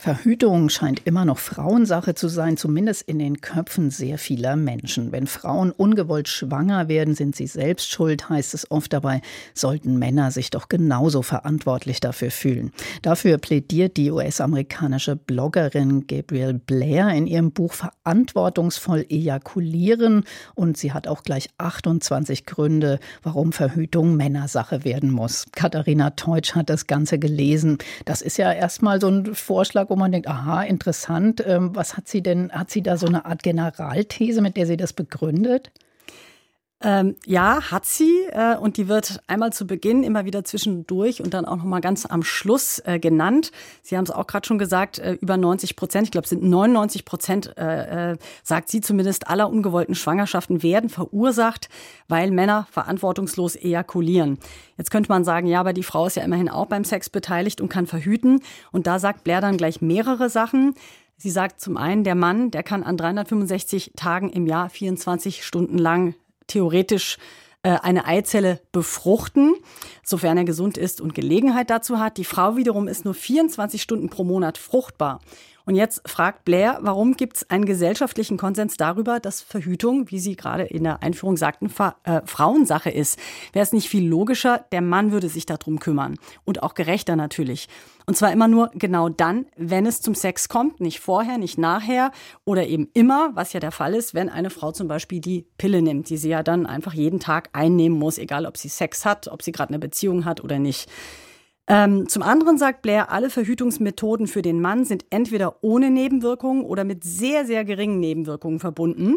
Verhütung scheint immer noch Frauensache zu sein, zumindest in den Köpfen sehr vieler Menschen. Wenn Frauen ungewollt schwanger werden, sind sie selbst schuld, heißt es oft dabei, sollten Männer sich doch genauso verantwortlich dafür fühlen. Dafür plädiert die US-amerikanische Bloggerin Gabrielle Blair in ihrem Buch Verantwortungsvoll ejakulieren und sie hat auch gleich 28 Gründe, warum Verhütung Männersache werden muss. Katharina Teutsch hat das Ganze gelesen. Das ist ja erstmal so ein Vorschlag wo man denkt, aha, interessant. Ähm, was hat sie denn, hat sie da so eine Art Generalthese, mit der sie das begründet? Ähm, ja, hat sie äh, und die wird einmal zu Beginn immer wieder zwischendurch und dann auch noch mal ganz am Schluss äh, genannt. Sie haben es auch gerade schon gesagt, äh, über 90 Prozent, ich glaube, sind 99 Prozent, äh, äh, sagt sie zumindest, aller ungewollten Schwangerschaften werden verursacht, weil Männer verantwortungslos ejakulieren. Jetzt könnte man sagen, ja, aber die Frau ist ja immerhin auch beim Sex beteiligt und kann verhüten. Und da sagt Blair dann gleich mehrere Sachen. Sie sagt zum einen, der Mann, der kann an 365 Tagen im Jahr 24 Stunden lang theoretisch äh, eine Eizelle befruchten, sofern er gesund ist und Gelegenheit dazu hat. Die Frau wiederum ist nur 24 Stunden pro Monat fruchtbar. Und jetzt fragt Blair, warum gibt es einen gesellschaftlichen Konsens darüber, dass Verhütung, wie Sie gerade in der Einführung sagten, äh, Frauensache ist? Wäre es nicht viel logischer, der Mann würde sich darum kümmern und auch gerechter natürlich. Und zwar immer nur genau dann, wenn es zum Sex kommt, nicht vorher, nicht nachher oder eben immer, was ja der Fall ist, wenn eine Frau zum Beispiel die Pille nimmt, die sie ja dann einfach jeden Tag einnehmen muss, egal ob sie Sex hat, ob sie gerade eine Beziehung hat oder nicht. Ähm, zum anderen sagt Blair, alle Verhütungsmethoden für den Mann sind entweder ohne Nebenwirkungen oder mit sehr, sehr geringen Nebenwirkungen verbunden.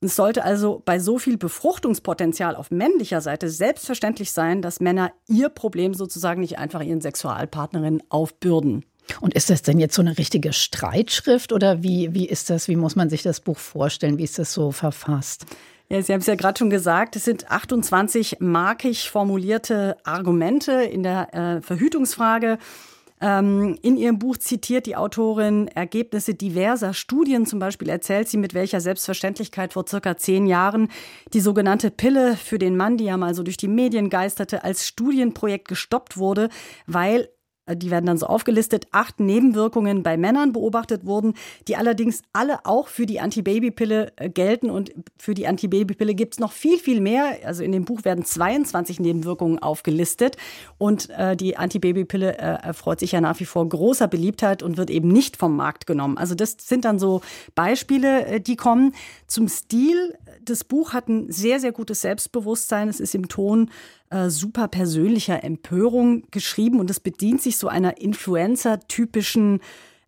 Und es sollte also bei so viel Befruchtungspotenzial auf männlicher Seite selbstverständlich sein, dass Männer ihr Problem sozusagen nicht einfach ihren Sexualpartnerinnen aufbürden. Und ist das denn jetzt so eine richtige Streitschrift oder wie, wie ist das, wie muss man sich das Buch vorstellen? Wie ist das so verfasst? Ja, Sie haben es ja gerade schon gesagt, es sind 28 markig formulierte Argumente in der äh, Verhütungsfrage. Ähm, in ihrem Buch zitiert die Autorin Ergebnisse diverser Studien. Zum Beispiel erzählt sie, mit welcher Selbstverständlichkeit vor circa zehn Jahren die sogenannte Pille für den Mann, die ja mal so durch die Medien geisterte, als Studienprojekt gestoppt wurde, weil die werden dann so aufgelistet, acht Nebenwirkungen bei Männern beobachtet wurden, die allerdings alle auch für die Antibabypille äh, gelten. Und für die Antibabypille gibt es noch viel, viel mehr. Also in dem Buch werden 22 Nebenwirkungen aufgelistet. Und äh, die Antibabypille äh, erfreut sich ja nach wie vor großer Beliebtheit und wird eben nicht vom Markt genommen. Also das sind dann so Beispiele, äh, die kommen. Zum Stil, das Buch hat ein sehr, sehr gutes Selbstbewusstsein. Es ist im Ton äh, super persönlicher Empörung geschrieben und es bedient sich so einer Influencer-typischen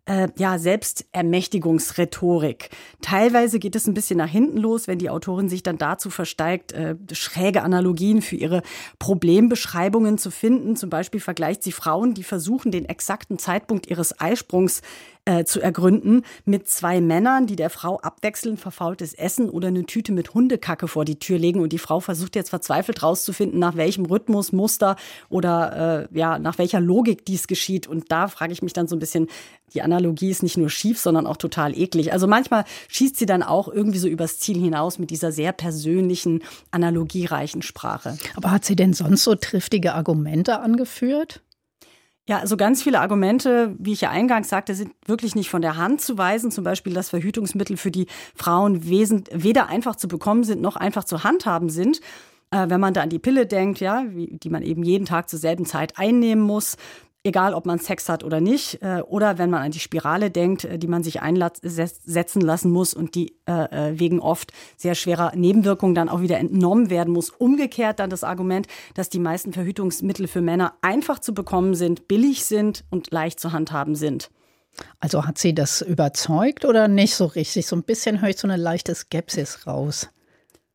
äh, ja, Selbstermächtigungsrhetorik. Teilweise geht es ein bisschen nach hinten los, wenn die Autorin sich dann dazu versteigt, äh, schräge Analogien für ihre Problembeschreibungen zu finden. Zum Beispiel vergleicht sie Frauen, die versuchen, den exakten Zeitpunkt ihres Eisprungs äh, zu ergründen, mit zwei Männern, die der Frau abwechselnd verfaultes Essen oder eine Tüte mit Hundekacke vor die Tür legen. Und die Frau versucht jetzt verzweifelt rauszufinden, nach welchem Rhythmus, Muster oder äh, ja, nach welcher Logik dies geschieht. Und da frage ich mich dann so ein bisschen, die Analogie ist nicht nur schief, sondern auch total eklig. Also manchmal schießt sie dann auch irgendwie so übers Ziel hinaus mit dieser sehr persönlichen, analogiereichen Sprache. Aber hat sie denn sonst so triftige Argumente angeführt? Ja, also ganz viele Argumente, wie ich ja eingangs sagte, sind wirklich nicht von der Hand zu weisen. Zum Beispiel, dass Verhütungsmittel für die Frauen weder einfach zu bekommen sind, noch einfach zu handhaben sind. Äh, wenn man da an die Pille denkt, ja, die man eben jeden Tag zur selben Zeit einnehmen muss, egal ob man Sex hat oder nicht, äh, oder wenn man an die Spirale denkt, äh, die man sich einsetzen lassen muss und die äh, äh, wegen oft sehr schwerer Nebenwirkungen dann auch wieder entnommen werden muss. Umgekehrt dann das Argument, dass die meisten Verhütungsmittel für Männer einfach zu bekommen sind, billig sind und leicht zu handhaben sind. Also hat sie das überzeugt oder nicht so richtig? So ein bisschen höre ich so eine leichte Skepsis raus.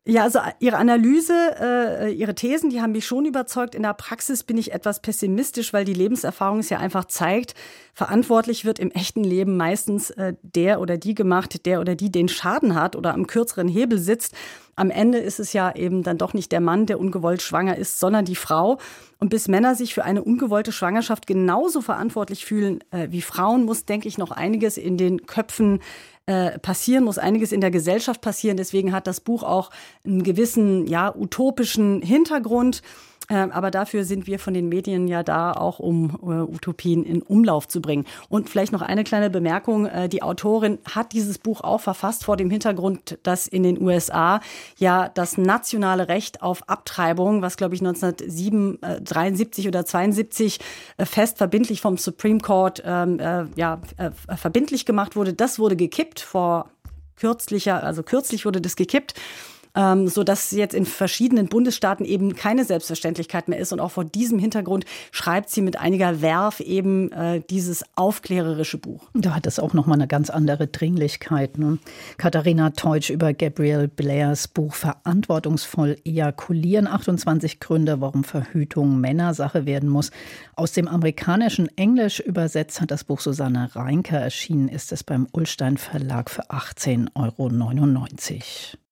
Ja, also äh, Ihre Analyse, äh, Ihre Thesen, die haben mich schon überzeugt. In der Praxis bin ich etwas pessimistisch, weil die Lebenserfahrung es ja einfach zeigt, verantwortlich wird im echten Leben meistens äh, der oder die gemacht, der oder die den Schaden hat oder am kürzeren Hebel sitzt. Am Ende ist es ja eben dann doch nicht der Mann, der ungewollt schwanger ist, sondern die Frau. Und bis Männer sich für eine ungewollte Schwangerschaft genauso verantwortlich fühlen äh, wie Frauen, muss, denke ich, noch einiges in den Köpfen äh, passieren, muss einiges in der Gesellschaft passieren. Deswegen hat das Buch auch einen gewissen, ja, utopischen Hintergrund. Ähm, aber dafür sind wir von den Medien ja da, auch um äh, Utopien in Umlauf zu bringen. Und vielleicht noch eine kleine Bemerkung. Äh, die Autorin hat dieses Buch auch verfasst vor dem Hintergrund, dass in den USA ja das nationale Recht auf Abtreibung, was glaube ich 1973 oder 72 äh, fest verbindlich vom Supreme Court ähm, ja, verbindlich gemacht wurde, das wurde gekippt vor kürzlicher, also kürzlich wurde das gekippt ähm, so dass jetzt in verschiedenen Bundesstaaten eben keine Selbstverständlichkeit mehr ist. Und auch vor diesem Hintergrund schreibt sie mit einiger Werf eben äh, dieses aufklärerische Buch. Da hat es auch noch mal eine ganz andere Dringlichkeit. Ne? Katharina Teutsch über Gabrielle Blairs Buch Verantwortungsvoll ejakulieren. 28 Gründe, warum Verhütung Männersache werden muss. Aus dem amerikanischen Englisch übersetzt hat das Buch Susanne Reinker erschienen, ist es beim Ullstein Verlag für 18,99 Euro.